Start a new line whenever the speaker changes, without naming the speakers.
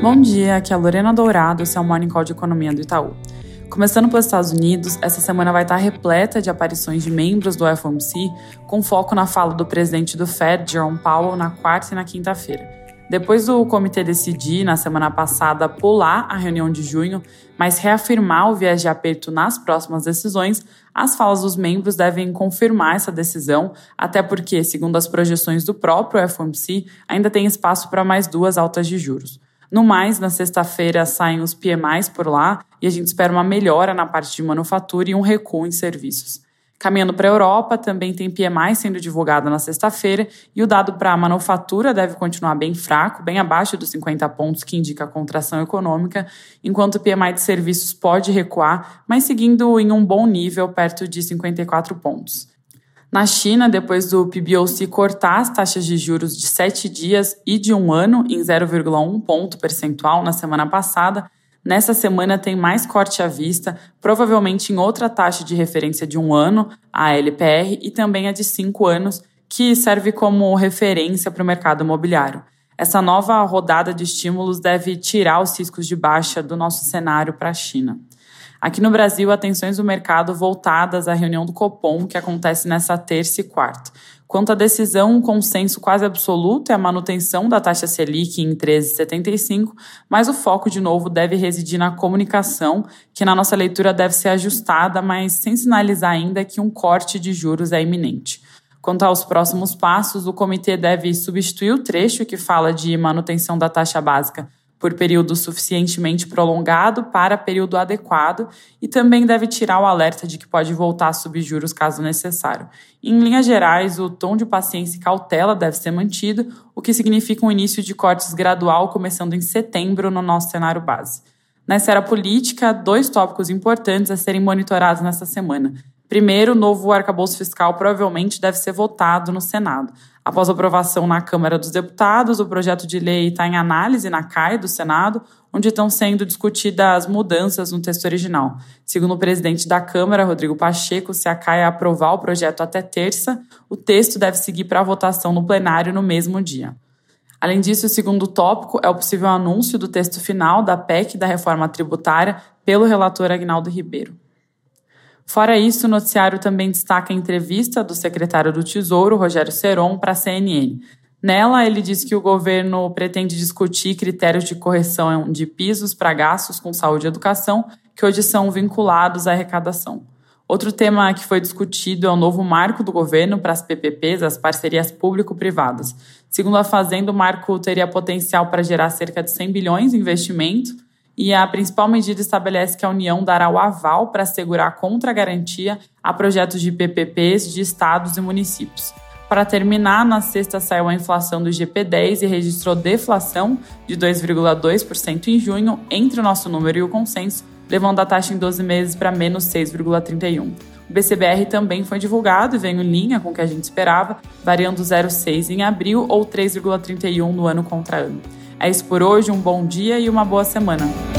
Bom dia, aqui é a Lorena Dourado, esse é o Morning Call de Economia do Itaú. Começando pelos Estados Unidos, essa semana vai estar repleta de aparições de membros do FOMC, com foco na fala do presidente do Fed, Jerome Powell, na quarta e na quinta-feira. Depois do comitê decidir, na semana passada, pular a reunião de junho, mas reafirmar o viés de aperto nas próximas decisões, as falas dos membros devem confirmar essa decisão, até porque, segundo as projeções do próprio FOMC, ainda tem espaço para mais duas altas de juros. No mais, na sexta-feira saem os PMIs por lá e a gente espera uma melhora na parte de manufatura e um recuo em serviços. Caminhando para a Europa, também tem PMI sendo divulgado na sexta-feira e o dado para a manufatura deve continuar bem fraco, bem abaixo dos 50 pontos que indica a contração econômica, enquanto o PMI de serviços pode recuar, mas seguindo em um bom nível, perto de 54 pontos. Na China, depois do PBOC cortar as taxas de juros de sete dias e de um ano em 0,1 ponto percentual na semana passada, Nessa semana tem mais corte à vista, provavelmente em outra taxa de referência de um ano, a LPR, e também a de cinco anos, que serve como referência para o mercado imobiliário. Essa nova rodada de estímulos deve tirar os riscos de baixa do nosso cenário para a China. Aqui no Brasil, atenções do mercado voltadas à reunião do Copom, que acontece nessa terça e quarta. Quanto à decisão, um consenso quase absoluto é a manutenção da taxa Selic em 13,75, mas o foco, de novo, deve residir na comunicação, que na nossa leitura deve ser ajustada, mas sem sinalizar ainda que um corte de juros é iminente. Quanto aos próximos passos, o comitê deve substituir o trecho que fala de manutenção da taxa básica por período suficientemente prolongado para período adequado e também deve tirar o alerta de que pode voltar a subir juros caso necessário. Em linhas gerais, o tom de paciência e cautela deve ser mantido, o que significa um início de cortes gradual começando em setembro no nosso cenário base. Nessa era política, dois tópicos importantes a serem monitorados nesta semana. Primeiro, o novo arcabouço fiscal provavelmente deve ser votado no Senado. Após aprovação na Câmara dos Deputados, o projeto de lei está em análise na CAI do Senado, onde estão sendo discutidas mudanças no texto original. Segundo o presidente da Câmara, Rodrigo Pacheco, se a CAI aprovar o projeto até terça, o texto deve seguir para votação no plenário no mesmo dia. Além disso, o segundo tópico é o possível anúncio do texto final da PEC da reforma tributária pelo relator Agnaldo Ribeiro. Fora isso, o noticiário também destaca a entrevista do secretário do Tesouro, Rogério Seron, para a CNN. Nela, ele diz que o governo pretende discutir critérios de correção de pisos para gastos com saúde e educação, que hoje são vinculados à arrecadação. Outro tema que foi discutido é o novo marco do governo para as PPPs, as parcerias público-privadas. Segundo a Fazenda, o marco teria potencial para gerar cerca de 100 bilhões em investimento e a principal medida estabelece que a União dará o aval para assegurar contra a garantia a projetos de PPPs de estados e municípios. Para terminar, na sexta saiu a inflação do GP10 e registrou deflação de 2,2% em junho, entre o nosso número e o consenso, levando a taxa em 12 meses para menos 6,31%. O BCBR também foi divulgado e veio em linha com o que a gente esperava, variando 0,6 em abril ou 3,31 no ano contra ano. É isso por hoje, um bom dia e uma boa semana.